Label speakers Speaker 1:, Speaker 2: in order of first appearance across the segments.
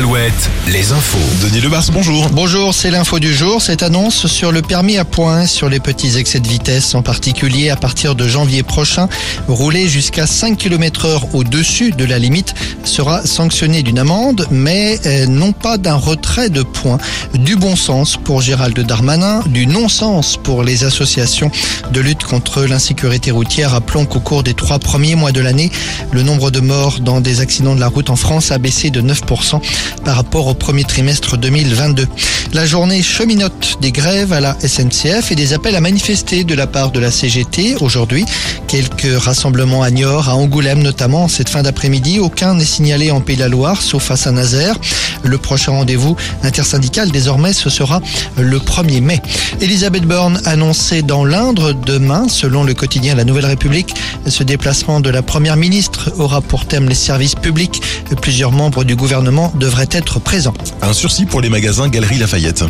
Speaker 1: Mohamed, les infos.
Speaker 2: Denis Lebars, bonjour.
Speaker 3: Bonjour, c'est l'info du jour. Cette annonce sur le permis à points sur les petits excès de vitesse, en particulier à partir de janvier prochain, rouler jusqu'à 5 km heure au-dessus de la limite sera sanctionné d'une amende, mais euh, non pas d'un retrait de points. Du bon sens pour Gérald Darmanin, du non-sens pour les associations de lutte contre l'insécurité routière. Rappelons qu'au cours des trois premiers mois de l'année, le nombre de morts dans des accidents de la route en France a baissé de 9% par rapport au premier trimestre 2022. La journée cheminote des grèves à la SNCF et des appels à manifester de la part de la CGT aujourd'hui. Quelques rassemblements à Niort, à Angoulême notamment, cette fin d'après-midi. Aucun n'est signalé en Pays de la Loire, sauf à Saint-Nazaire. Le prochain rendez-vous intersyndical, désormais, ce sera le 1er mai. Elisabeth Borne annoncée dans l'Indre demain, selon le quotidien La Nouvelle République. Ce déplacement de la première ministre aura pour thème les services publics. Plusieurs membres du gouvernement devraient être présents.
Speaker 2: Un sursis pour les magasins Galerie Lafayette.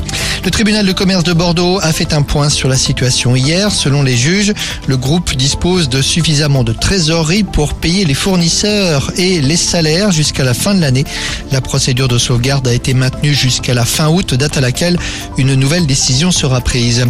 Speaker 3: Le tribunal de commerce de Bordeaux a fait un point sur la situation hier. Selon les juges, le groupe dispose de suffisamment de trésorerie pour payer les fournisseurs et les salaires jusqu'à la fin de l'année. La procédure de sauvegarde a été maintenue jusqu'à la fin août, date à laquelle une nouvelle décision sera prise.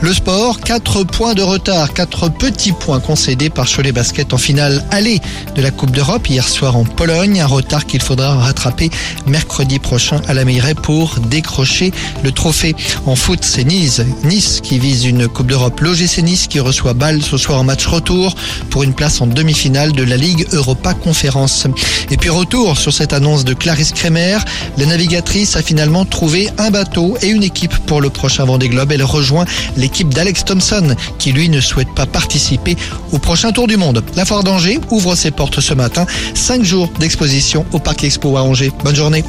Speaker 3: Le sport, 4 points de retard, 4 petits points concédés par Cholet Basket en finale allée de la Coupe d'Europe hier soir en Pologne. Un retard qu'il faudra rattraper mercredi prochain à la Meilleray pour décrocher le trophée. En foot, c'est Nice, Nice qui vise une Coupe d'Europe. L'OGC Nice qui reçoit Bâle ce soir en match retour pour une place en demi-finale de la Ligue Europa Conférence. Et puis retour sur cette annonce de Clarisse Kremer. La navigatrice a finalement trouvé un bateau et une équipe pour le prochain Vendée Globe. Elle rejoint l'équipe d'Alex Thompson qui lui ne souhaite pas participer au prochain Tour La Foire d'Angers ouvre ses portes ce matin. Cinq jours d'exposition au Parc Expo à Angers. Bonne journée.